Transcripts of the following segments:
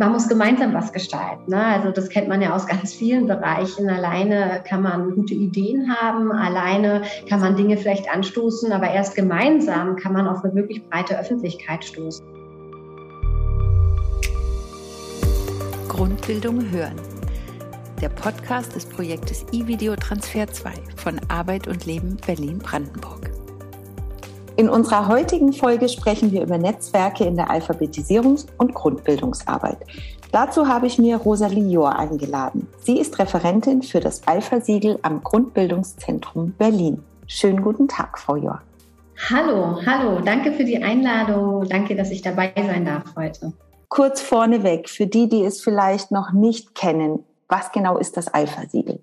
man muss gemeinsam was gestalten. Ne? Also das kennt man ja aus ganz vielen Bereichen. Alleine kann man gute Ideen haben, alleine kann man Dinge vielleicht anstoßen, aber erst gemeinsam kann man auf eine wirklich breite Öffentlichkeit stoßen. Grundbildung hören. Der Podcast des Projektes E-Video Transfer 2 von Arbeit und Leben Berlin-Brandenburg. In unserer heutigen Folge sprechen wir über Netzwerke in der Alphabetisierungs- und Grundbildungsarbeit. Dazu habe ich mir Rosalie Johr eingeladen. Sie ist Referentin für das Alpha-Siegel am Grundbildungszentrum Berlin. Schönen guten Tag, Frau Johr. Hallo, hallo, danke für die Einladung. Danke, dass ich dabei sein darf heute. Kurz vorneweg, für die, die es vielleicht noch nicht kennen, was genau ist das Alpha-Siegel?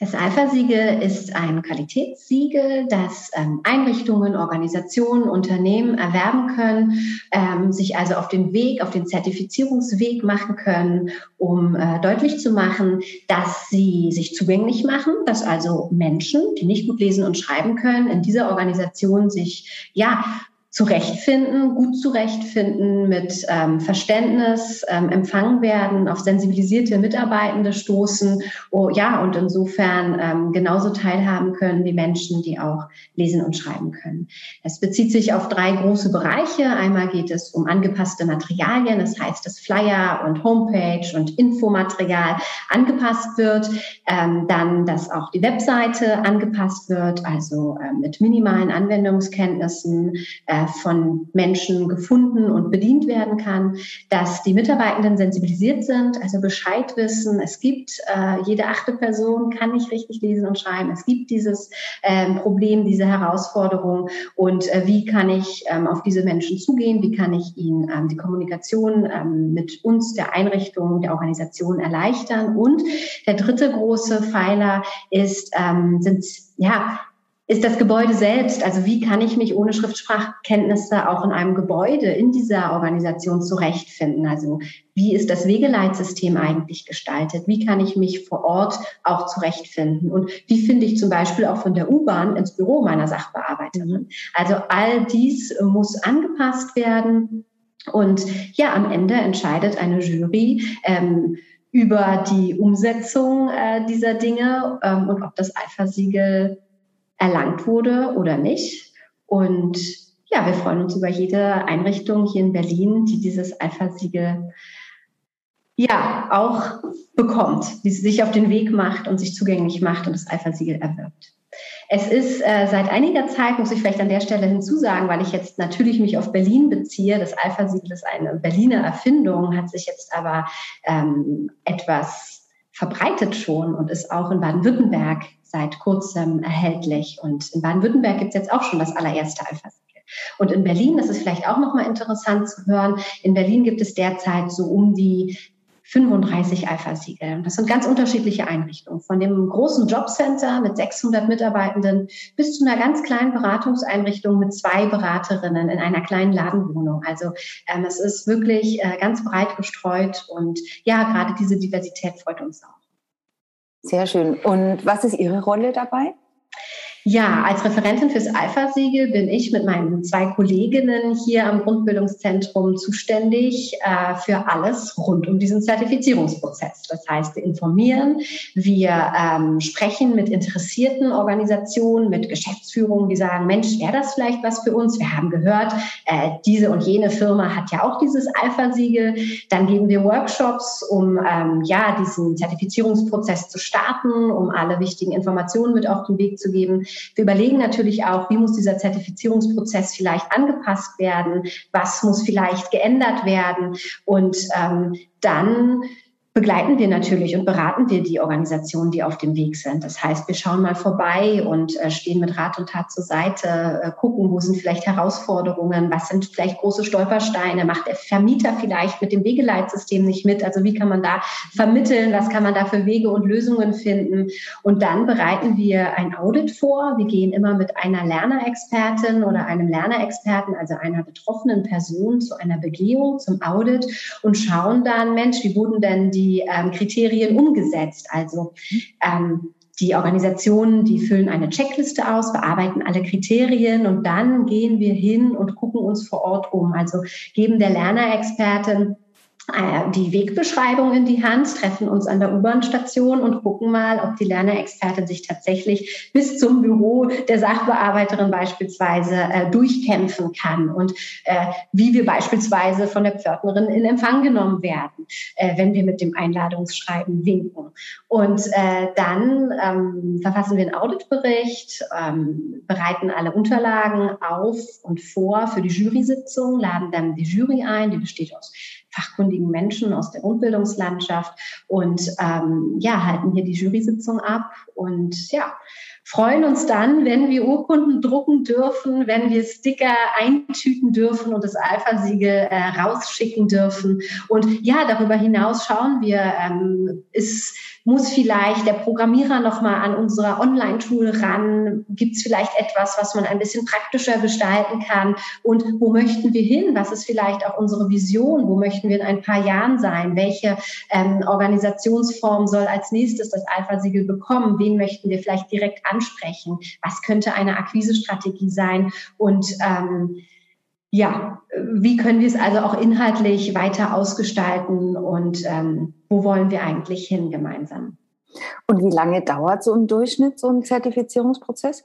Das Alpha-Siegel ist ein Qualitätssiegel, das ähm, Einrichtungen, Organisationen, Unternehmen erwerben können, ähm, sich also auf den Weg, auf den Zertifizierungsweg machen können, um äh, deutlich zu machen, dass sie sich zugänglich machen, dass also Menschen, die nicht gut lesen und schreiben können, in dieser Organisation sich ja zurechtfinden, gut zurechtfinden, mit ähm, Verständnis ähm, empfangen werden, auf sensibilisierte Mitarbeitende stoßen, oh, ja, und insofern ähm, genauso teilhaben können wie Menschen, die auch lesen und schreiben können. Es bezieht sich auf drei große Bereiche. Einmal geht es um angepasste Materialien, das heißt, dass Flyer und Homepage und Infomaterial angepasst wird, ähm, dann, dass auch die Webseite angepasst wird, also äh, mit minimalen Anwendungskenntnissen, äh, von Menschen gefunden und bedient werden kann, dass die Mitarbeitenden sensibilisiert sind, also Bescheid wissen. Es gibt äh, jede achte Person kann nicht richtig lesen und schreiben. Es gibt dieses ähm, Problem, diese Herausforderung und äh, wie kann ich ähm, auf diese Menschen zugehen? Wie kann ich ihnen ähm, die Kommunikation ähm, mit uns, der Einrichtung, der Organisation erleichtern? Und der dritte große Pfeiler ist ähm, sind ja ist das Gebäude selbst, also wie kann ich mich ohne Schriftsprachkenntnisse auch in einem Gebäude in dieser Organisation zurechtfinden? Also wie ist das Wegeleitsystem eigentlich gestaltet? Wie kann ich mich vor Ort auch zurechtfinden? Und wie finde ich zum Beispiel auch von der U-Bahn ins Büro meiner Sachbearbeiterin? Also all dies muss angepasst werden. Und ja, am Ende entscheidet eine Jury, ähm, über die Umsetzung äh, dieser Dinge ähm, und ob das Alpha-Siegel erlangt wurde oder nicht. Und ja, wir freuen uns über jede Einrichtung hier in Berlin, die dieses Alpha-Siegel ja auch bekommt, die sich auf den Weg macht und sich zugänglich macht und das Alpha-Siegel erwirbt. Es ist äh, seit einiger Zeit, muss ich vielleicht an der Stelle hinzusagen, weil ich jetzt natürlich mich auf Berlin beziehe. Das Alpha-Siegel ist eine Berliner Erfindung, hat sich jetzt aber ähm, etwas verbreitet schon und ist auch in Baden-Württemberg seit kurzem erhältlich. Und in Baden-Württemberg gibt es jetzt auch schon das allererste Alpha-Siegel. Und in Berlin, das ist vielleicht auch nochmal interessant zu hören, in Berlin gibt es derzeit so um die 35 Alpha-Siegel. Das sind ganz unterschiedliche Einrichtungen. Von dem großen Jobcenter mit 600 Mitarbeitenden bis zu einer ganz kleinen Beratungseinrichtung mit zwei Beraterinnen in einer kleinen Ladenwohnung. Also ähm, es ist wirklich äh, ganz breit gestreut und ja, gerade diese Diversität freut uns auch. Sehr schön. Und was ist Ihre Rolle dabei? Ja, als Referentin fürs Alpha-Siegel bin ich mit meinen zwei Kolleginnen hier am Grundbildungszentrum zuständig äh, für alles rund um diesen Zertifizierungsprozess. Das heißt, wir informieren, wir ähm, sprechen mit interessierten Organisationen, mit Geschäftsführungen, die sagen, Mensch, wäre das vielleicht was für uns? Wir haben gehört, äh, diese und jene Firma hat ja auch dieses Alpha-Siegel. Dann geben wir Workshops, um ähm, ja diesen Zertifizierungsprozess zu starten, um alle wichtigen Informationen mit auf den Weg zu geben. Wir überlegen natürlich auch, wie muss dieser Zertifizierungsprozess vielleicht angepasst werden, was muss vielleicht geändert werden? Und ähm, dann begleiten wir natürlich und beraten wir die Organisationen, die auf dem Weg sind. Das heißt, wir schauen mal vorbei und äh, stehen mit Rat und Tat zur Seite, äh, gucken, wo sind vielleicht Herausforderungen, was sind vielleicht große Stolpersteine, macht der Vermieter vielleicht mit dem Wegeleitsystem nicht mit, also wie kann man da vermitteln, was kann man da für Wege und Lösungen finden. Und dann bereiten wir ein Audit vor. Wir gehen immer mit einer Lernerexpertin oder einem Lernerexperten, also einer betroffenen Person zu einer Begehung, zum Audit und schauen dann, Mensch, wie wurden denn die die ähm, Kriterien umgesetzt. Also ähm, die Organisationen, die füllen eine Checkliste aus, bearbeiten alle Kriterien und dann gehen wir hin und gucken uns vor Ort um. Also geben der Lernerexpertin die Wegbeschreibung in die Hand, treffen uns an der U-Bahn-Station und gucken mal, ob die Lernerexpertin sich tatsächlich bis zum Büro der Sachbearbeiterin beispielsweise äh, durchkämpfen kann und äh, wie wir beispielsweise von der Pförtnerin in Empfang genommen werden, äh, wenn wir mit dem Einladungsschreiben winken. Und äh, dann ähm, verfassen wir einen Auditbericht, ähm, bereiten alle Unterlagen auf und vor für die Jury-Sitzung, laden dann die Jury ein, die besteht aus fachkundigen Menschen aus der Grundbildungslandschaft und ähm, ja, halten hier die Jury-Sitzung ab und ja, freuen uns dann, wenn wir Urkunden drucken dürfen, wenn wir Sticker eintüten dürfen und das Alpha-Siegel äh, rausschicken dürfen. Und ja, darüber hinaus schauen wir, ähm, ist muss vielleicht der Programmierer nochmal an unser Online-Tool ran? Gibt es vielleicht etwas, was man ein bisschen praktischer gestalten kann? Und wo möchten wir hin? Was ist vielleicht auch unsere Vision? Wo möchten wir in ein paar Jahren sein? Welche ähm, Organisationsform soll als nächstes das Alpha-Siegel bekommen? Wen möchten wir vielleicht direkt ansprechen? Was könnte eine Akquisestrategie sein? Und ähm, ja, wie können wir es also auch inhaltlich weiter ausgestalten und ähm, wo wollen wir eigentlich hin gemeinsam? Und wie lange dauert so im Durchschnitt so ein Zertifizierungsprozess?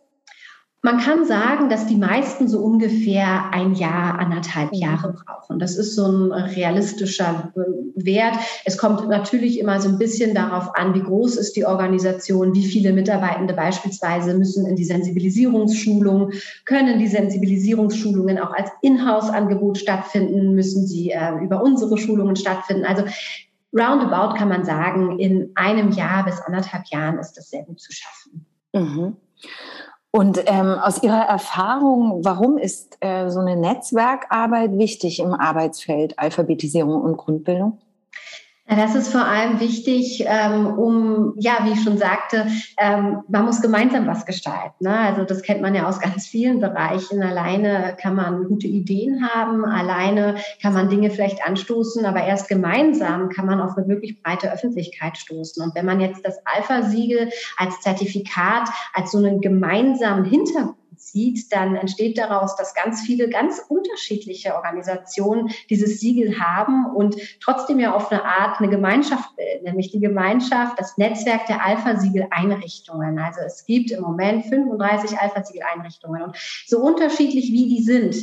Man kann sagen, dass die meisten so ungefähr ein Jahr, anderthalb mhm. Jahre brauchen. Das ist so ein realistischer äh, Wert. Es kommt natürlich immer so ein bisschen darauf an, wie groß ist die Organisation, wie viele Mitarbeitende beispielsweise müssen in die Sensibilisierungsschulung, können die Sensibilisierungsschulungen auch als Inhouse-Angebot stattfinden, müssen sie äh, über unsere Schulungen stattfinden. Also roundabout kann man sagen, in einem Jahr bis anderthalb Jahren ist das sehr gut zu schaffen. Mhm. Und ähm, aus Ihrer Erfahrung, warum ist äh, so eine Netzwerkarbeit wichtig im Arbeitsfeld Alphabetisierung und Grundbildung? Das ist vor allem wichtig, ähm, um, ja, wie ich schon sagte, ähm, man muss gemeinsam was gestalten. Ne? Also das kennt man ja aus ganz vielen Bereichen. Alleine kann man gute Ideen haben, alleine kann man Dinge vielleicht anstoßen, aber erst gemeinsam kann man auf eine wirklich breite Öffentlichkeit stoßen. Und wenn man jetzt das Alpha-Siegel als Zertifikat, als so einen gemeinsamen Hintergrund zieht, dann entsteht daraus, dass ganz viele ganz unterschiedliche Organisationen dieses Siegel haben und trotzdem ja auf eine Art eine Gemeinschaft bilden, nämlich die Gemeinschaft, das Netzwerk der Alpha-Siegel-Einrichtungen. Also es gibt im Moment 35 Alpha-Siegel-Einrichtungen und so unterschiedlich wie die sind,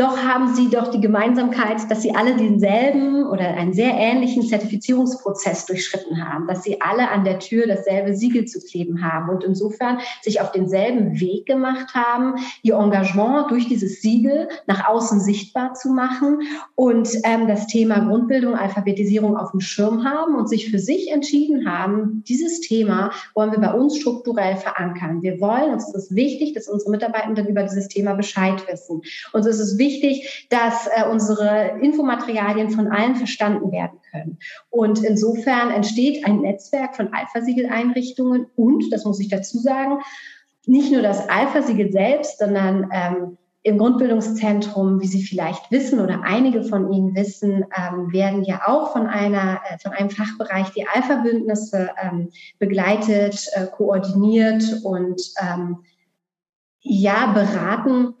doch haben sie doch die Gemeinsamkeit, dass sie alle denselben oder einen sehr ähnlichen Zertifizierungsprozess durchschritten haben, dass sie alle an der Tür dasselbe Siegel zu kleben haben und insofern sich auf denselben Weg gemacht haben, ihr Engagement durch dieses Siegel nach außen sichtbar zu machen und ähm, das Thema Grundbildung, Alphabetisierung auf dem Schirm haben und sich für sich entschieden haben, dieses Thema wollen wir bei uns strukturell verankern. Wir wollen, ist es wichtig, dass unsere Mitarbeitenden über dieses Thema Bescheid wissen. Ist es wichtig, wichtig, dass äh, unsere Infomaterialien von allen verstanden werden können. Und insofern entsteht ein Netzwerk von Alpha-Siegel-Einrichtungen und, das muss ich dazu sagen, nicht nur das Alpha-Siegel selbst, sondern ähm, im Grundbildungszentrum, wie Sie vielleicht wissen oder einige von Ihnen wissen, ähm, werden ja auch von einer, äh, von einem Fachbereich die Alpha-Bündnisse ähm, begleitet, äh, koordiniert und ähm, ja beraten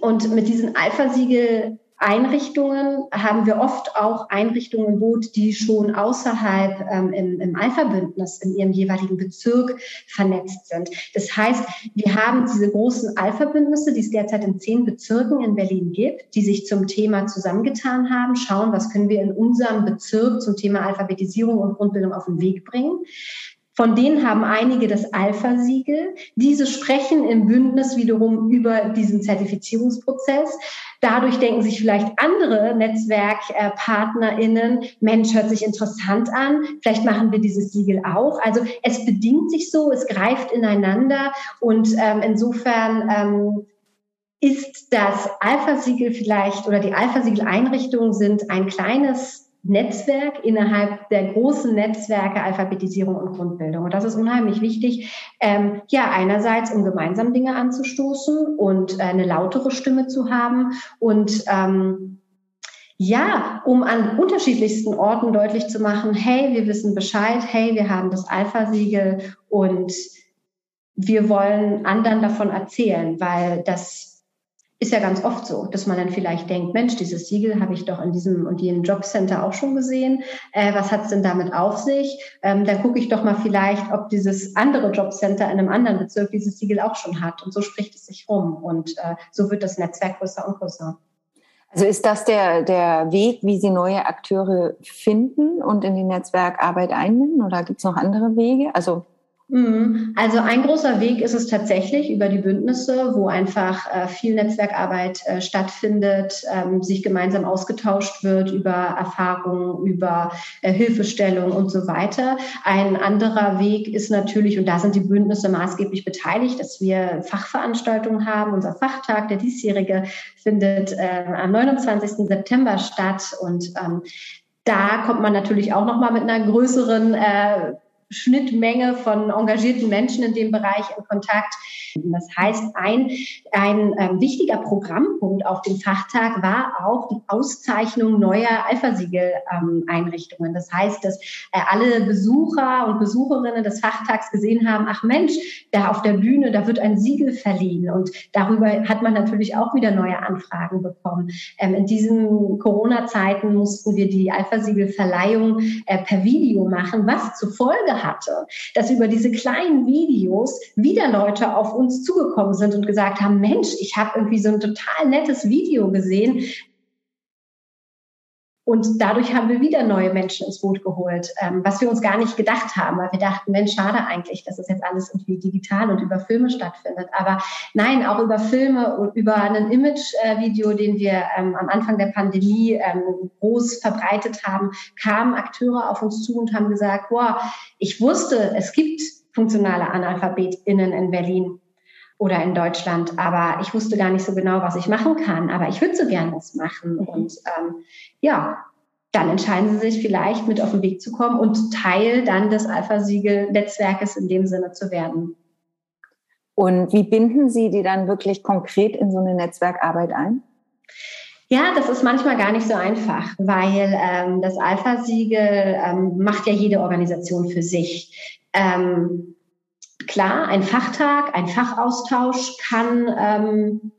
und mit diesen Alpha-Siegel Einrichtungen haben wir oft auch Einrichtungen im Boot, die schon außerhalb ähm, im, im Alpha-Bündnis in ihrem jeweiligen Bezirk vernetzt sind. Das heißt, wir haben diese großen Alpha-Bündnisse, die es derzeit in zehn Bezirken in Berlin gibt, die sich zum Thema zusammengetan haben, schauen, was können wir in unserem Bezirk zum Thema Alphabetisierung und Grundbildung auf den Weg bringen. Von denen haben einige das Alpha-Siegel. Diese sprechen im Bündnis wiederum über diesen Zertifizierungsprozess. Dadurch denken sich vielleicht andere NetzwerkpartnerInnen, Mensch, hört sich interessant an, vielleicht machen wir dieses Siegel auch. Also es bedingt sich so, es greift ineinander und ähm, insofern ähm, ist das Alpha-Siegel vielleicht oder die Alpha-Siegel-Einrichtungen sind ein kleines Netzwerk innerhalb der großen Netzwerke Alphabetisierung und Grundbildung. Und das ist unheimlich wichtig, ähm, ja, einerseits, um gemeinsam Dinge anzustoßen und äh, eine lautere Stimme zu haben und ähm, ja, um an unterschiedlichsten Orten deutlich zu machen, hey, wir wissen Bescheid, hey, wir haben das Alpha-Siegel und wir wollen anderen davon erzählen, weil das ist ja ganz oft so, dass man dann vielleicht denkt, Mensch, dieses Siegel habe ich doch in diesem und jenem Jobcenter auch schon gesehen. Äh, was hat es denn damit auf sich? Ähm, dann gucke ich doch mal vielleicht, ob dieses andere Jobcenter in einem anderen Bezirk dieses Siegel auch schon hat. Und so spricht es sich rum. Und äh, so wird das Netzwerk größer und größer. Also ist das der, der Weg, wie Sie neue Akteure finden und in die Netzwerkarbeit einbinden? Oder gibt es noch andere Wege? Also. Also ein großer Weg ist es tatsächlich über die Bündnisse, wo einfach äh, viel Netzwerkarbeit äh, stattfindet, ähm, sich gemeinsam ausgetauscht wird über Erfahrungen, über äh, Hilfestellung und so weiter. Ein anderer Weg ist natürlich, und da sind die Bündnisse maßgeblich beteiligt, dass wir Fachveranstaltungen haben. Unser Fachtag, der diesjährige, findet äh, am 29. September statt und ähm, da kommt man natürlich auch noch mal mit einer größeren äh, Schnittmenge von engagierten Menschen in dem Bereich in Kontakt. Das heißt, ein, ein ähm, wichtiger Programmpunkt auf dem Fachtag war auch die Auszeichnung neuer Alpha-Siegel-Einrichtungen. Ähm, das heißt, dass äh, alle Besucher und Besucherinnen des Fachtags gesehen haben, ach Mensch, da auf der Bühne, da wird ein Siegel verliehen. Und darüber hat man natürlich auch wieder neue Anfragen bekommen. Ähm, in diesen Corona-Zeiten mussten wir die Alpha-Siegel-Verleihung äh, per Video machen, was zur Folge hatte, dass über diese kleinen Videos wieder Leute auf uns zugekommen sind und gesagt haben, Mensch, ich habe irgendwie so ein total nettes Video gesehen. Und dadurch haben wir wieder neue Menschen ins Boot geholt, ähm, was wir uns gar nicht gedacht haben, weil wir dachten, Mensch, schade eigentlich, dass es jetzt alles irgendwie digital und über Filme stattfindet. Aber nein, auch über Filme und über ein Image-Video, den wir ähm, am Anfang der Pandemie ähm, groß verbreitet haben, kamen Akteure auf uns zu und haben gesagt, boah, ich wusste, es gibt funktionale AnalphabetInnen in Berlin oder in Deutschland, aber ich wusste gar nicht so genau, was ich machen kann, aber ich würde so gerne was machen. Mhm. Und ähm, ja, dann entscheiden sie sich vielleicht mit auf den Weg zu kommen und Teil dann des Alpha-Siegel-Netzwerkes in dem Sinne zu werden. Und wie binden Sie die dann wirklich konkret in so eine Netzwerkarbeit ein? Ja, das ist manchmal gar nicht so einfach, weil ähm, das Alpha-Siegel ähm, macht ja jede Organisation für sich. Ähm, klar, ein Fachtag, ein Fachaustausch kann ähm,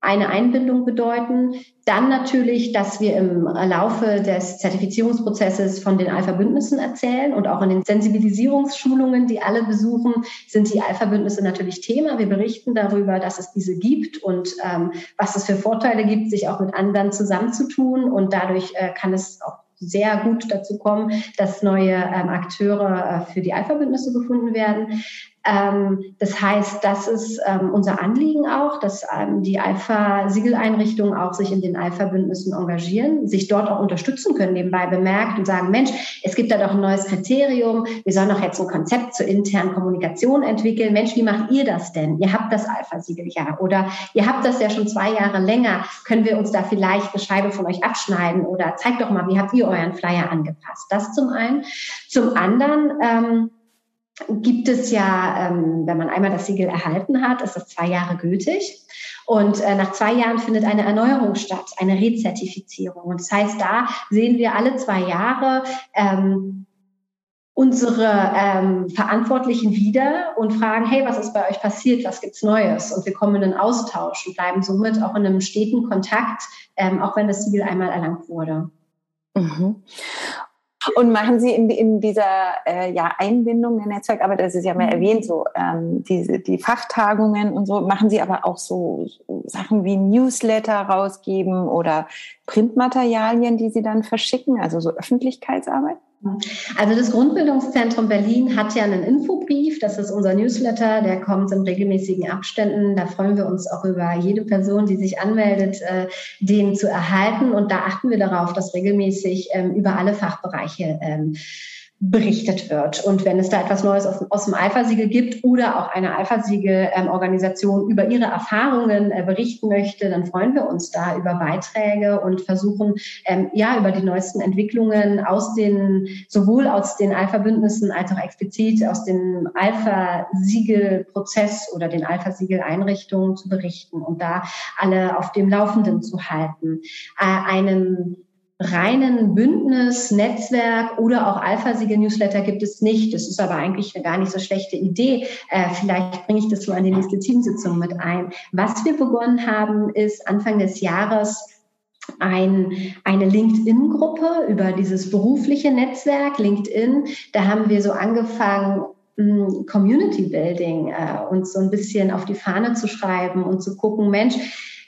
eine Einbindung bedeuten. Dann natürlich, dass wir im Laufe des Zertifizierungsprozesses von den Alpha-Bündnissen erzählen und auch in den Sensibilisierungsschulungen, die alle besuchen, sind die Alpha-Bündnisse natürlich Thema. Wir berichten darüber, dass es diese gibt und ähm, was es für Vorteile gibt, sich auch mit anderen zusammenzutun. Und dadurch äh, kann es auch sehr gut dazu kommen, dass neue ähm, Akteure äh, für die Alpha-Bündnisse gefunden werden. Ähm, das heißt, das ist ähm, unser Anliegen auch, dass ähm, die Alpha-Siegeleinrichtungen auch sich in den Alpha-Bündnissen engagieren, sich dort auch unterstützen können, nebenbei bemerkt und sagen, Mensch, es gibt da doch ein neues Kriterium, wir sollen doch jetzt ein Konzept zur internen Kommunikation entwickeln. Mensch, wie macht ihr das denn? Ihr habt das Alpha-Siegel ja oder ihr habt das ja schon zwei Jahre länger. Können wir uns da vielleicht eine Scheibe von euch abschneiden oder zeigt doch mal, wie habt ihr euren Flyer angepasst? Das zum einen. Zum anderen, ähm, gibt es ja, ähm, wenn man einmal das Siegel erhalten hat, ist das zwei Jahre gültig. Und äh, nach zwei Jahren findet eine Erneuerung statt, eine Rezertifizierung. Und das heißt, da sehen wir alle zwei Jahre ähm, unsere ähm, Verantwortlichen wieder und fragen, hey, was ist bei euch passiert, was gibt's Neues? Und wir kommen in einen Austausch und bleiben somit auch in einem steten Kontakt, auch wenn das Siegel einmal erlangt wurde. Mhm. Und machen Sie in, in dieser äh, ja, Einbindung der Netzwerkarbeit, das ist ja mehr mhm. erwähnt, so ähm, diese, die Fachtagungen und so, machen Sie aber auch so, so Sachen wie Newsletter rausgeben oder Printmaterialien, die Sie dann verschicken, also so Öffentlichkeitsarbeit? Also das Grundbildungszentrum Berlin hat ja einen Infobrief, das ist unser Newsletter, der kommt in regelmäßigen Abständen. Da freuen wir uns auch über jede Person, die sich anmeldet, äh, den zu erhalten. Und da achten wir darauf, dass regelmäßig ähm, über alle Fachbereiche ähm, berichtet wird. Und wenn es da etwas Neues aus, aus dem Alpha-Siegel gibt oder auch eine Alpha-Siegel-Organisation ähm, über ihre Erfahrungen äh, berichten möchte, dann freuen wir uns da über Beiträge und versuchen, ähm, ja, über die neuesten Entwicklungen aus den, sowohl aus den Alpha-Bündnissen als auch explizit aus dem Alpha-Siegel-Prozess oder den Alpha-Siegel-Einrichtungen zu berichten und da alle auf dem Laufenden zu halten. Äh, einem reinen Bündnis, Netzwerk oder auch Alpha-Siegel-Newsletter gibt es nicht. Das ist aber eigentlich eine gar nicht so schlechte Idee. Äh, vielleicht bringe ich das mal an die nächste Teamsitzung mit ein. Was wir begonnen haben, ist Anfang des Jahres ein, eine LinkedIn-Gruppe über dieses berufliche Netzwerk LinkedIn. Da haben wir so angefangen, Community Building äh, uns so ein bisschen auf die Fahne zu schreiben und zu gucken, Mensch,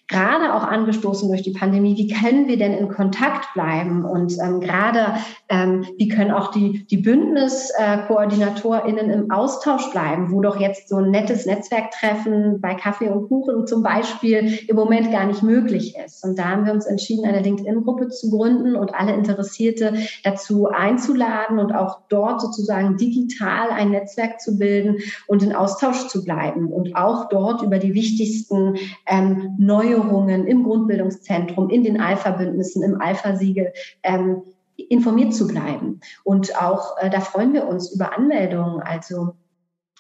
gerade auch angestoßen durch die Pandemie, wie können wir denn in Kontakt bleiben? Und ähm, gerade, ähm, wie können auch die, die BündniskoordinatorInnen im Austausch bleiben, wo doch jetzt so ein nettes Netzwerktreffen bei Kaffee und Kuchen zum Beispiel im Moment gar nicht möglich ist. Und da haben wir uns entschieden, eine LinkedIn-Gruppe zu gründen und alle Interessierte dazu einzuladen und auch dort sozusagen digital ein Netzwerk zu bilden und in Austausch zu bleiben und auch dort über die wichtigsten ähm, neue Neuerungen im Grundbildungszentrum, in den Alpha-Bündnissen, im Alpha-Siegel ähm, informiert zu bleiben. Und auch äh, da freuen wir uns über Anmeldungen. Also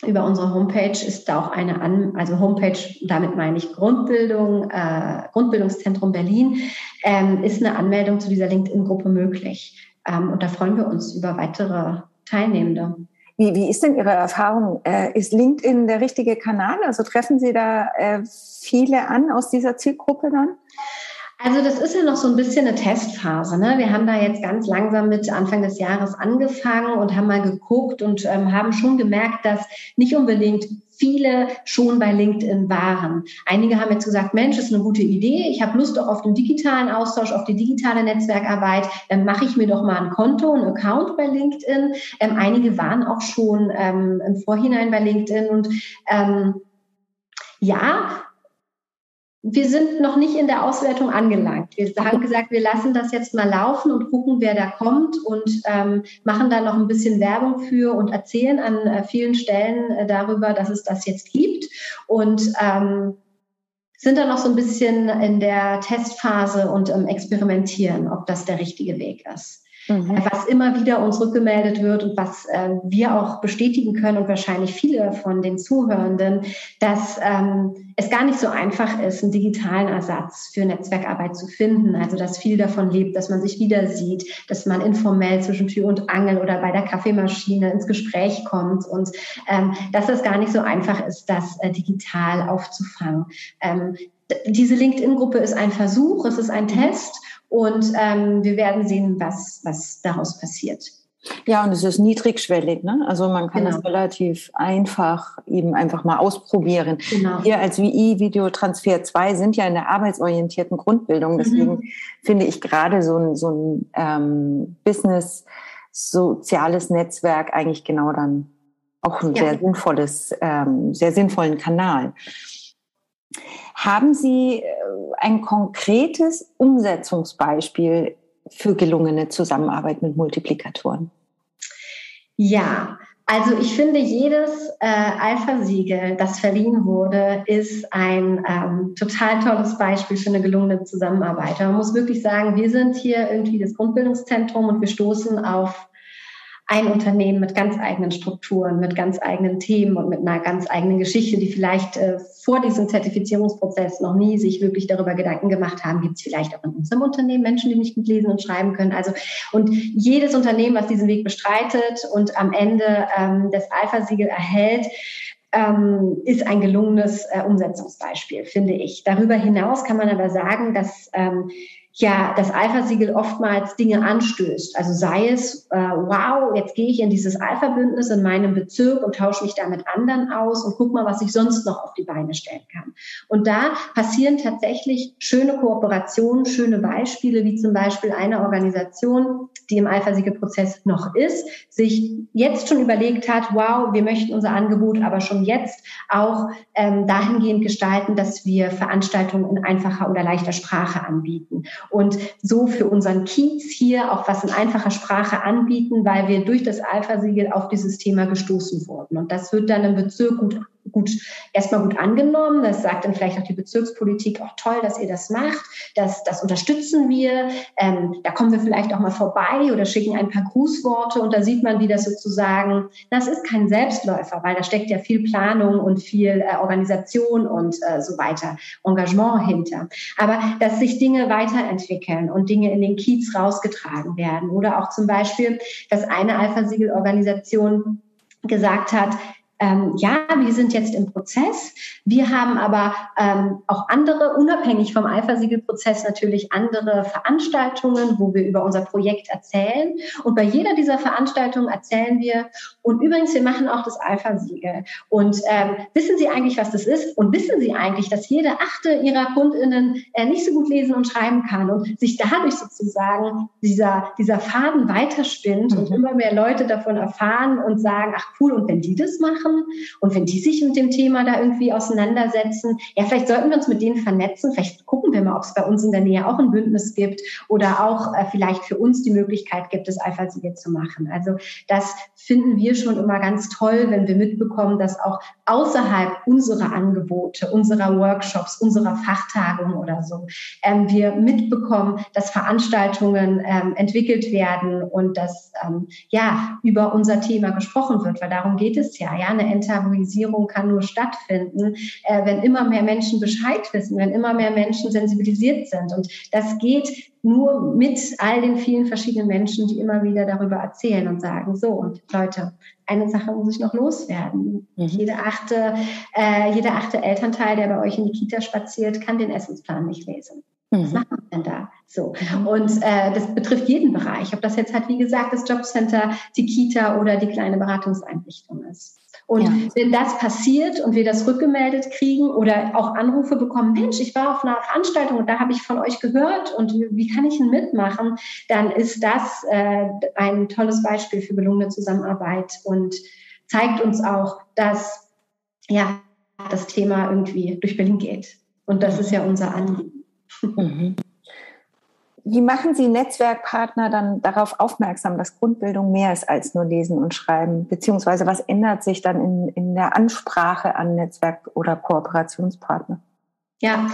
über unsere Homepage ist da auch eine An also Homepage, damit meine ich Grundbildung, äh, Grundbildungszentrum Berlin, ähm, ist eine Anmeldung zu dieser LinkedIn-Gruppe möglich. Ähm, und da freuen wir uns über weitere Teilnehmende. Wie, wie ist denn Ihre Erfahrung? Äh, ist LinkedIn der richtige Kanal? Also treffen Sie da äh, viele an aus dieser Zielgruppe dann? Also das ist ja noch so ein bisschen eine Testphase. Ne? Wir haben da jetzt ganz langsam mit Anfang des Jahres angefangen und haben mal geguckt und ähm, haben schon gemerkt, dass nicht unbedingt viele schon bei LinkedIn waren. Einige haben jetzt gesagt, Mensch, ist eine gute Idee. Ich habe Lust auch auf den digitalen Austausch, auf die digitale Netzwerkarbeit. Dann mache ich mir doch mal ein Konto, ein Account bei LinkedIn. Ähm, einige waren auch schon ähm, im Vorhinein bei LinkedIn und ähm, ja, wir sind noch nicht in der Auswertung angelangt. Wir haben gesagt, wir lassen das jetzt mal laufen und gucken, wer da kommt und ähm, machen da noch ein bisschen Werbung für und erzählen an äh, vielen Stellen äh, darüber, dass es das jetzt gibt und ähm, sind da noch so ein bisschen in der Testphase und ähm, experimentieren, ob das der richtige Weg ist. Mhm. Was immer wieder uns rückgemeldet wird und was äh, wir auch bestätigen können und wahrscheinlich viele von den Zuhörenden, dass ähm, es gar nicht so einfach ist, einen digitalen Ersatz für Netzwerkarbeit zu finden. Also dass viel davon lebt, dass man sich wieder sieht, dass man informell zwischen Tür und Angel oder bei der Kaffeemaschine ins Gespräch kommt und ähm, dass es gar nicht so einfach ist, das äh, digital aufzufangen. Ähm, diese LinkedIn-Gruppe ist ein Versuch, es ist ein Test und ähm, wir werden sehen, was, was daraus passiert. Ja, und es ist niedrigschwellig, ne? Also man kann genau. das relativ einfach eben einfach mal ausprobieren. Genau. Wir als WI Videotransfer 2 sind ja in der arbeitsorientierten Grundbildung. Mhm. Deswegen mhm. finde ich gerade so ein, so ein ähm, Business soziales Netzwerk eigentlich genau dann auch ein ja. sehr sinnvolles, ähm, sehr sinnvollen Kanal. Haben Sie äh, ein konkretes Umsetzungsbeispiel für gelungene Zusammenarbeit mit Multiplikatoren? Ja, also ich finde, jedes äh, Alpha-Siegel, das verliehen wurde, ist ein ähm, total tolles Beispiel für eine gelungene Zusammenarbeit. Man muss wirklich sagen, wir sind hier irgendwie das Grundbildungszentrum und wir stoßen auf ein Unternehmen mit ganz eigenen Strukturen, mit ganz eigenen Themen und mit einer ganz eigenen Geschichte, die vielleicht äh, vor diesem Zertifizierungsprozess noch nie sich wirklich darüber Gedanken gemacht haben, gibt es vielleicht auch in unserem Unternehmen Menschen, die nicht gut lesen und schreiben können. Also und jedes Unternehmen, was diesen Weg bestreitet und am Ende ähm, das Alpha-Siegel erhält, ähm, ist ein gelungenes äh, Umsetzungsbeispiel, finde ich. Darüber hinaus kann man aber sagen, dass ähm, ja das Alpha-Siegel oftmals Dinge anstößt. Also sei es, äh, wow, jetzt gehe ich in dieses Alpha-Bündnis in meinem Bezirk und tausche mich da mit anderen aus und guck mal, was ich sonst noch auf die Beine stellen kann. Und da passieren tatsächlich schöne Kooperationen, schöne Beispiele, wie zum Beispiel eine Organisation, die im Alpha-Siegel-Prozess noch ist, sich jetzt schon überlegt hat, wow, wir möchten unser Angebot aber schon jetzt auch ähm, dahingehend gestalten, dass wir Veranstaltungen in einfacher oder leichter Sprache anbieten und so für unseren Kiez hier auch was in einfacher Sprache anbieten, weil wir durch das Alpha-Siegel auf dieses Thema gestoßen wurden. Und das wird dann im Bezirk gut gut, erstmal gut angenommen. Das sagt dann vielleicht auch die Bezirkspolitik, auch toll, dass ihr das macht. Das, das unterstützen wir. Ähm, da kommen wir vielleicht auch mal vorbei oder schicken ein paar Grußworte und da sieht man, wie das sozusagen, das ist kein Selbstläufer, weil da steckt ja viel Planung und viel äh, Organisation und äh, so weiter, Engagement hinter. Aber dass sich Dinge weiterentwickeln und Dinge in den Kiez rausgetragen werden oder auch zum Beispiel, dass eine Alpha-Siegel-Organisation gesagt hat, ähm, ja, wir sind jetzt im Prozess. Wir haben aber ähm, auch andere, unabhängig vom Alpha-Siegel-Prozess natürlich andere Veranstaltungen, wo wir über unser Projekt erzählen. Und bei jeder dieser Veranstaltungen erzählen wir, und übrigens, wir machen auch das Alpha-Siegel. Und ähm, wissen Sie eigentlich, was das ist? Und wissen Sie eigentlich, dass jede achte Ihrer KundInnen äh, nicht so gut lesen und schreiben kann und sich dadurch sozusagen dieser, dieser Faden weiterspinnt mhm. und immer mehr Leute davon erfahren und sagen, ach cool, und wenn die das machen, machen. Und wenn die sich mit dem Thema da irgendwie auseinandersetzen, ja, vielleicht sollten wir uns mit denen vernetzen. Vielleicht gucken wir mal, ob es bei uns in der Nähe auch ein Bündnis gibt oder auch äh, vielleicht für uns die Möglichkeit gibt, das Alpha-Siegel zu machen. Also das finden wir schon immer ganz toll, wenn wir mitbekommen, dass auch außerhalb unserer Angebote, unserer Workshops, unserer Fachtagungen oder so, ähm, wir mitbekommen, dass Veranstaltungen ähm, entwickelt werden und dass ähm, ja über unser Thema gesprochen wird, weil darum geht es ja. Ja, eine Enttabuisierung kann nur stattfinden, äh, wenn immer mehr Menschen Bescheid wissen, wenn immer mehr Menschen sensibilisiert sind. Und das geht nur mit all den vielen verschiedenen Menschen, die immer wieder darüber erzählen und sagen, so und Leute, eine Sache muss ich noch loswerden. Mhm. Jede achte, äh, jeder achte Elternteil, der bei euch in die Kita spaziert, kann den Essensplan nicht lesen. Mhm. Was macht man denn da? So. Mhm. Und äh, das betrifft jeden Bereich, ob das jetzt halt, wie gesagt, das Jobcenter, die Kita oder die kleine Beratungseinrichtung ist. Und ja. wenn das passiert und wir das rückgemeldet kriegen oder auch Anrufe bekommen, Mensch, ich war auf einer Veranstaltung und da habe ich von euch gehört und wie kann ich denn mitmachen, dann ist das äh, ein tolles Beispiel für gelungene Zusammenarbeit und zeigt uns auch, dass ja das Thema irgendwie durch Berlin geht. Und das ist ja unser Anliegen. Mhm. Wie machen Sie Netzwerkpartner dann darauf aufmerksam, dass Grundbildung mehr ist als nur Lesen und Schreiben? Beziehungsweise was ändert sich dann in, in der Ansprache an Netzwerk- oder Kooperationspartner? Ja,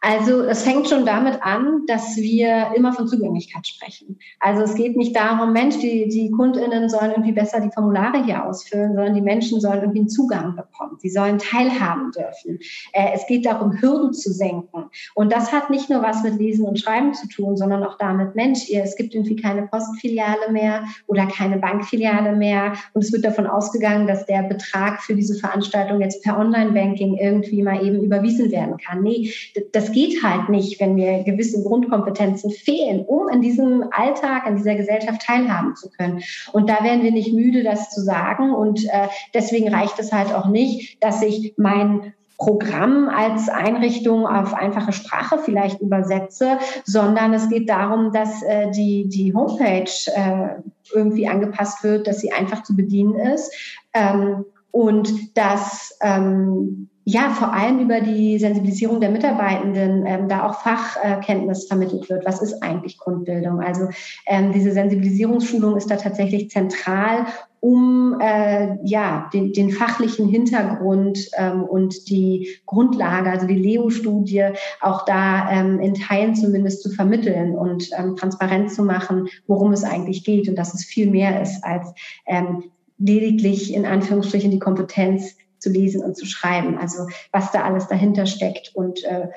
also es fängt schon damit an, dass wir immer von Zugänglichkeit sprechen. Also es geht nicht darum, Mensch, die, die KundInnen sollen irgendwie besser die Formulare hier ausfüllen, sondern die Menschen sollen irgendwie einen Zugang bekommen. Sie sollen teilhaben dürfen. Äh, es geht darum, Hürden zu senken. Und das hat nicht nur was mit Lesen und Schreiben zu tun, sondern auch damit, Mensch, es gibt irgendwie keine Postfiliale mehr oder keine Bankfiliale mehr. Und es wird davon ausgegangen, dass der Betrag für diese Veranstaltung jetzt per Online-Banking irgendwie mal eben überwiesen werden kann. Nee, das geht halt nicht, wenn mir gewisse Grundkompetenzen fehlen, um in diesem Alltag, in dieser Gesellschaft teilhaben zu können. Und da werden wir nicht müde, das zu sagen. Und äh, deswegen reicht es halt auch nicht, dass ich mein Programm als Einrichtung auf einfache Sprache vielleicht übersetze, sondern es geht darum, dass äh, die, die Homepage äh, irgendwie angepasst wird, dass sie einfach zu bedienen ist ähm, und dass ähm, ja, vor allem über die Sensibilisierung der Mitarbeitenden ähm, da auch Fachkenntnis vermittelt wird. Was ist eigentlich Grundbildung? Also ähm, diese Sensibilisierungsschulung ist da tatsächlich zentral, um äh, ja den, den fachlichen Hintergrund ähm, und die Grundlage, also die Leo-Studie, auch da ähm, in Teilen zumindest zu vermitteln und ähm, transparent zu machen, worum es eigentlich geht und dass es viel mehr ist als ähm, lediglich in Anführungsstrichen die Kompetenz zu lesen und zu schreiben. Also was da alles dahinter steckt und äh,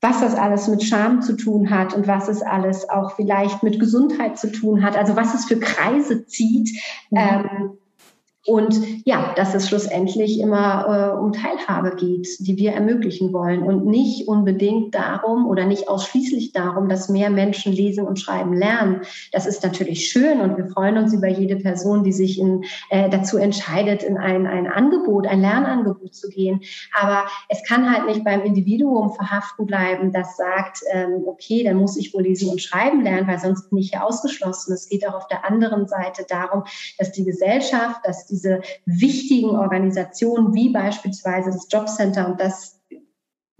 was das alles mit Scham zu tun hat und was es alles auch vielleicht mit Gesundheit zu tun hat. Also was es für Kreise zieht. Mhm. Ähm, und ja, dass es schlussendlich immer äh, um Teilhabe geht, die wir ermöglichen wollen und nicht unbedingt darum oder nicht ausschließlich darum, dass mehr Menschen lesen und schreiben lernen. Das ist natürlich schön und wir freuen uns über jede Person, die sich in, äh, dazu entscheidet, in ein, ein Angebot, ein Lernangebot zu gehen. Aber es kann halt nicht beim Individuum verhaften bleiben, das sagt, ähm, okay, dann muss ich wohl lesen und schreiben lernen, weil sonst bin ich ja ausgeschlossen. Es geht auch auf der anderen Seite darum, dass die Gesellschaft, dass diese wichtigen Organisationen wie beispielsweise das Jobcenter und das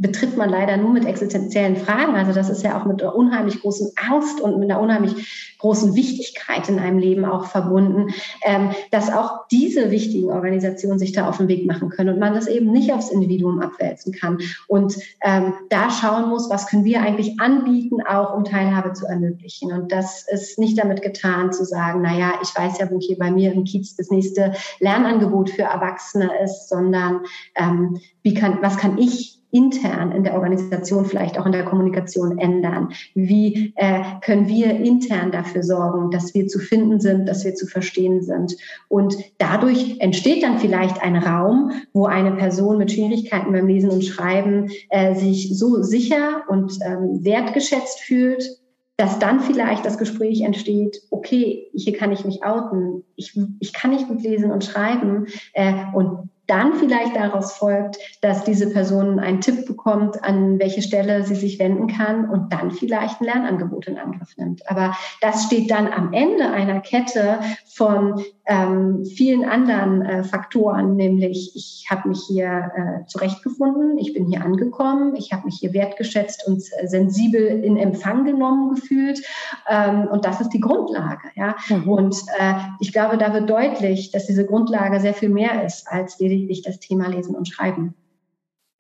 betritt man leider nur mit existenziellen Fragen. Also das ist ja auch mit einer unheimlich großen Angst und mit einer unheimlich großen Wichtigkeit in einem Leben auch verbunden, ähm, dass auch diese wichtigen Organisationen sich da auf den Weg machen können und man das eben nicht aufs Individuum abwälzen kann und ähm, da schauen muss, was können wir eigentlich anbieten, auch um Teilhabe zu ermöglichen. Und das ist nicht damit getan zu sagen, na ja, ich weiß ja, wo hier bei mir im Kiez das nächste Lernangebot für Erwachsene ist, sondern ähm, wie kann, was kann ich intern in der Organisation, vielleicht auch in der Kommunikation ändern? Wie äh, können wir intern dafür sorgen, dass wir zu finden sind, dass wir zu verstehen sind? Und dadurch entsteht dann vielleicht ein Raum, wo eine Person mit Schwierigkeiten beim Lesen und Schreiben äh, sich so sicher und ähm, wertgeschätzt fühlt, dass dann vielleicht das Gespräch entsteht, okay, hier kann ich mich outen, ich, ich kann nicht gut lesen und schreiben äh, und dann vielleicht daraus folgt, dass diese Person einen Tipp bekommt, an welche Stelle sie sich wenden kann und dann vielleicht ein Lernangebot in Angriff nimmt. Aber das steht dann am Ende einer Kette von ähm, vielen anderen äh, Faktoren, nämlich ich habe mich hier äh, zurechtgefunden, ich bin hier angekommen, ich habe mich hier wertgeschätzt und äh, sensibel in Empfang genommen gefühlt ähm, und das ist die Grundlage. Ja? Mhm. Und äh, ich glaube, da wird deutlich, dass diese Grundlage sehr viel mehr ist als lediglich das Thema Lesen und Schreiben.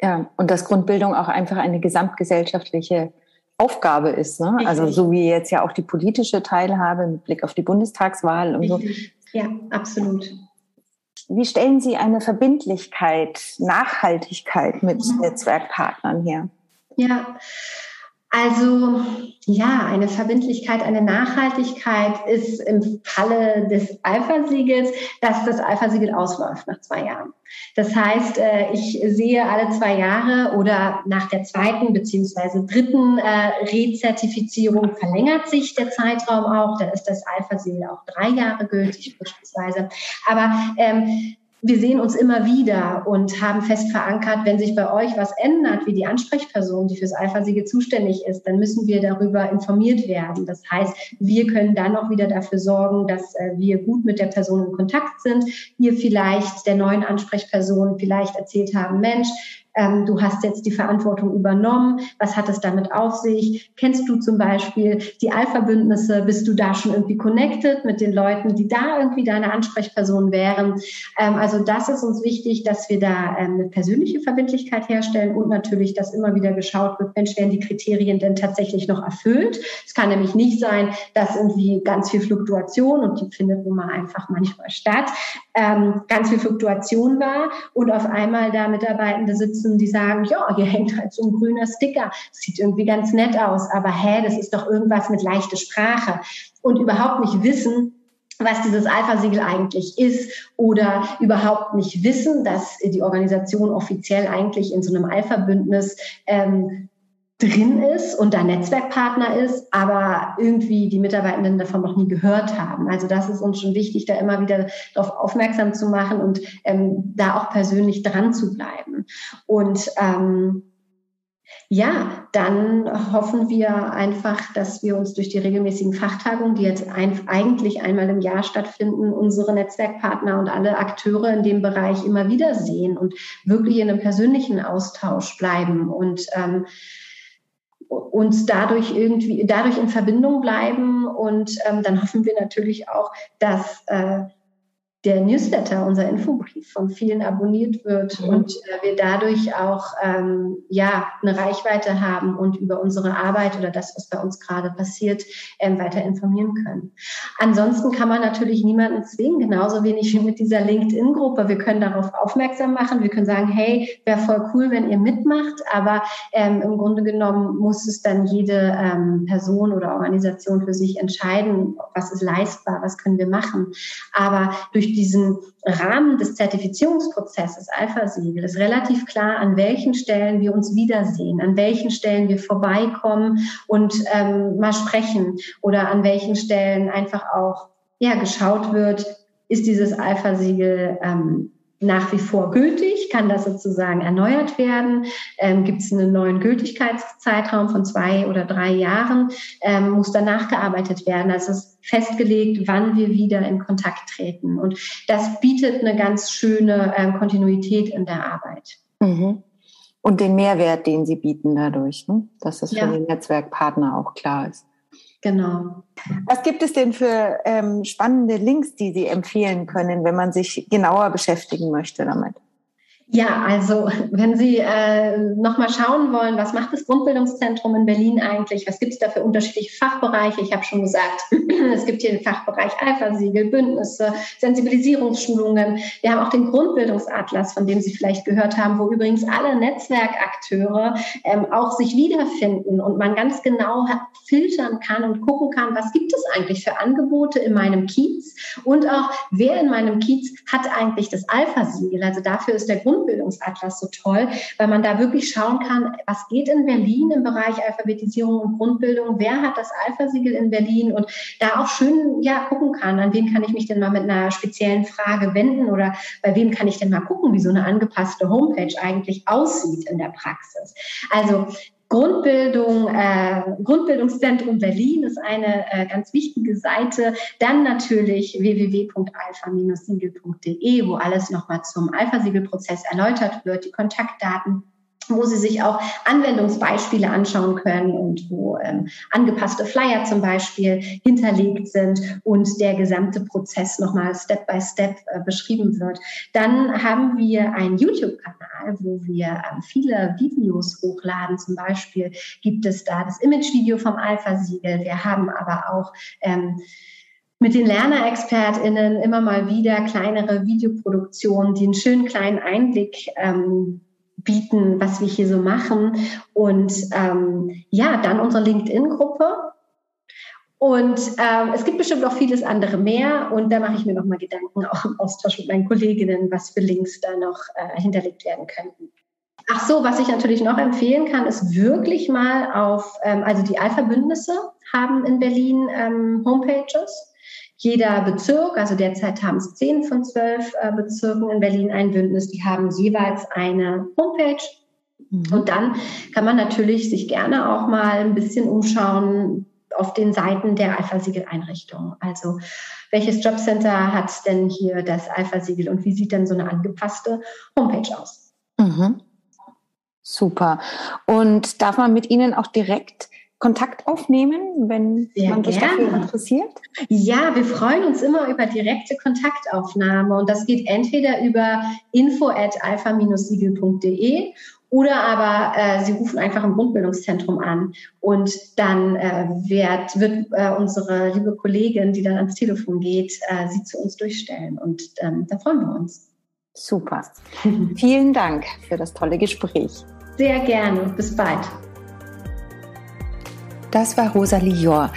Ja, und dass Grundbildung auch einfach eine gesamtgesellschaftliche Aufgabe ist. Ne? Also so wie jetzt ja auch die politische Teilhabe mit Blick auf die Bundestagswahl und Richtig. so ja, absolut. Wie stellen Sie eine Verbindlichkeit, Nachhaltigkeit mit mhm. Netzwerkpartnern her? Ja, also ja, eine Verbindlichkeit, eine Nachhaltigkeit ist im Falle des Alpha-Siegels, dass das Alpha-Siegel ausläuft nach zwei Jahren. Das heißt, äh, ich sehe alle zwei Jahre oder nach der zweiten beziehungsweise dritten äh, Rezertifizierung verlängert sich der Zeitraum auch. Da ist das Alpha-Siegel auch drei Jahre gültig beispielsweise. Aber ähm, wir sehen uns immer wieder und haben fest verankert, wenn sich bei euch was ändert, wie die Ansprechperson, die fürs Alpha-Siegel zuständig ist, dann müssen wir darüber informiert werden. Das heißt, wir können dann auch wieder dafür sorgen, dass äh, wir gut mit der Person in Kontakt sind. Ihr vielleicht der neuen Ansprechperson vielleicht erzählt haben, Mensch, ähm, du hast jetzt die Verantwortung übernommen, was hat es damit auf sich? Kennst du zum Beispiel die Alpha-Bündnisse? Bist du da schon irgendwie connected mit den Leuten, die da irgendwie deine Ansprechperson wären? Ähm, also das ist uns wichtig, dass wir da ähm, eine persönliche Verbindlichkeit herstellen und natürlich, dass immer wieder geschaut wird, Mensch, werden die Kriterien denn tatsächlich noch erfüllt? Es kann nämlich nicht sein, dass irgendwie ganz viel Fluktuation und die findet nun mal einfach manchmal statt, ähm, ganz viel Fluktuation war und auf einmal da Mitarbeitende sitzen, die sagen, ja, hier hängt halt so ein grüner Sticker, sieht irgendwie ganz nett aus, aber hä, das ist doch irgendwas mit leichter Sprache. Und überhaupt nicht wissen, was dieses Alpha-Siegel eigentlich ist oder überhaupt nicht wissen, dass die Organisation offiziell eigentlich in so einem Alpha-Bündnis ähm, drin ist und da Netzwerkpartner ist, aber irgendwie die Mitarbeitenden davon noch nie gehört haben. Also das ist uns schon wichtig, da immer wieder darauf aufmerksam zu machen und ähm, da auch persönlich dran zu bleiben. Und ähm, ja, dann hoffen wir einfach, dass wir uns durch die regelmäßigen Fachtagungen, die jetzt ein, eigentlich einmal im Jahr stattfinden, unsere Netzwerkpartner und alle Akteure in dem Bereich immer wieder sehen und wirklich in einem persönlichen Austausch bleiben und ähm, uns dadurch irgendwie, dadurch in Verbindung bleiben. Und ähm, dann hoffen wir natürlich auch, dass äh, der Newsletter, unser Infobrief von vielen abonniert wird mhm. und äh, wir dadurch auch ähm, ja eine Reichweite haben und über unsere Arbeit oder das, was bei uns gerade passiert, ähm, weiter informieren können. Ansonsten kann man natürlich niemanden zwingen, genauso wenig wie mit dieser LinkedIn-Gruppe. Wir können darauf aufmerksam machen, wir können sagen, hey, wäre voll cool, wenn ihr mitmacht, aber ähm, im Grunde genommen muss es dann jede ähm, Person oder Organisation für sich entscheiden, was ist leistbar, was können wir machen. Aber durch diesen Rahmen des Zertifizierungsprozesses Alpha-Siegel ist relativ klar, an welchen Stellen wir uns wiedersehen, an welchen Stellen wir vorbeikommen und ähm, mal sprechen oder an welchen Stellen einfach auch ja, geschaut wird, ist dieses Alpha-Siegel ähm, nach wie vor gültig? Kann das sozusagen erneuert werden? Ähm, Gibt es einen neuen Gültigkeitszeitraum von zwei oder drei Jahren? Ähm, muss danach gearbeitet werden? Also es ist festgelegt, wann wir wieder in Kontakt treten. Und das bietet eine ganz schöne ähm, Kontinuität in der Arbeit. Mhm. Und den Mehrwert, den sie bieten dadurch, ne? dass das ja. für den Netzwerkpartner auch klar ist. Genau. Was gibt es denn für ähm, spannende Links, die Sie empfehlen können, wenn man sich genauer beschäftigen möchte damit? Ja, also wenn Sie äh, nochmal schauen wollen, was macht das Grundbildungszentrum in Berlin eigentlich? Was gibt es da für unterschiedliche Fachbereiche? Ich habe schon gesagt, es gibt hier den Fachbereich Alpha-Siegel, Bündnisse, Sensibilisierungsschulungen. Wir haben auch den Grundbildungsatlas, von dem Sie vielleicht gehört haben, wo übrigens alle Netzwerkakteure ähm, auch sich wiederfinden und man ganz genau filtern kann und gucken kann, was gibt es eigentlich für Angebote in meinem Kiez und auch wer in meinem Kiez hat eigentlich das Alpha-Siegel. Also dafür ist der Grund Grundbildungsatlas so toll, weil man da wirklich schauen kann, was geht in Berlin im Bereich Alphabetisierung und Grundbildung, wer hat das Alpha-Siegel in Berlin und da auch schön ja gucken kann, an wen kann ich mich denn mal mit einer speziellen Frage wenden oder bei wem kann ich denn mal gucken, wie so eine angepasste Homepage eigentlich aussieht in der Praxis. Also Grundbildung, äh, Grundbildungszentrum Berlin ist eine äh, ganz wichtige Seite. Dann natürlich www.alpha-siegel.de, wo alles nochmal zum Alpha-Siegel-Prozess erläutert wird, die Kontaktdaten wo Sie sich auch Anwendungsbeispiele anschauen können und wo ähm, angepasste Flyer zum Beispiel hinterlegt sind und der gesamte Prozess nochmal Step by Step äh, beschrieben wird. Dann haben wir einen YouTube-Kanal, wo wir ähm, viele Videos hochladen. Zum Beispiel gibt es da das Image-Video vom Alpha-Siegel. Wir haben aber auch ähm, mit den LernerexpertInnen immer mal wieder kleinere Videoproduktionen, die einen schönen kleinen Einblick ähm, bieten, was wir hier so machen. Und ähm, ja, dann unsere LinkedIn-Gruppe. Und ähm, es gibt bestimmt noch vieles andere mehr. Und da mache ich mir noch mal Gedanken, auch im Austausch mit meinen Kolleginnen, was für Links da noch äh, hinterlegt werden könnten. Ach so, was ich natürlich noch empfehlen kann, ist wirklich mal auf, ähm, also die Alpha-Bündnisse haben in Berlin ähm, Homepages jeder Bezirk, also derzeit haben es zehn von zwölf äh, Bezirken in Berlin ein Bündnis, die haben jeweils eine Homepage. Mhm. Und dann kann man natürlich sich gerne auch mal ein bisschen umschauen auf den Seiten der Alpha-Siegel-Einrichtung. Also welches Jobcenter hat denn hier das Alpha-Siegel und wie sieht denn so eine angepasste Homepage aus? Mhm. Super. Und darf man mit Ihnen auch direkt Kontakt aufnehmen, wenn Sehr man sich dafür interessiert? Ja, wir freuen uns immer über direkte Kontaktaufnahme und das geht entweder über info at alpha-siegel.de oder aber äh, Sie rufen einfach im Grundbildungszentrum an und dann äh, wird, wird äh, unsere liebe Kollegin, die dann ans Telefon geht, äh, Sie zu uns durchstellen und ähm, da freuen wir uns. Super. Vielen Dank für das tolle Gespräch. Sehr gerne. Bis bald. Das war Rosalie Jor,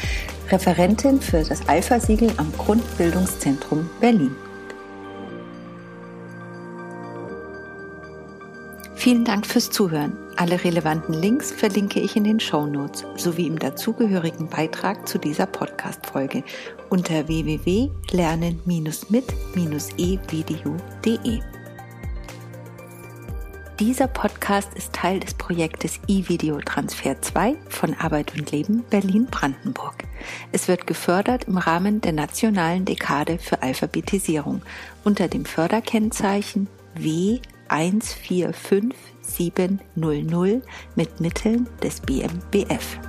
Referentin für das Alpha-Siegel am Grundbildungszentrum Berlin. Vielen Dank fürs Zuhören. Alle relevanten Links verlinke ich in den Show Notes sowie im dazugehörigen Beitrag zu dieser Podcast-Folge unter www.lernen-mit-evideo.de. Dieser Podcast ist Teil des Projektes E-Video Transfer 2 von Arbeit und Leben Berlin-Brandenburg. Es wird gefördert im Rahmen der nationalen Dekade für Alphabetisierung unter dem Förderkennzeichen W145700 mit Mitteln des BMBF.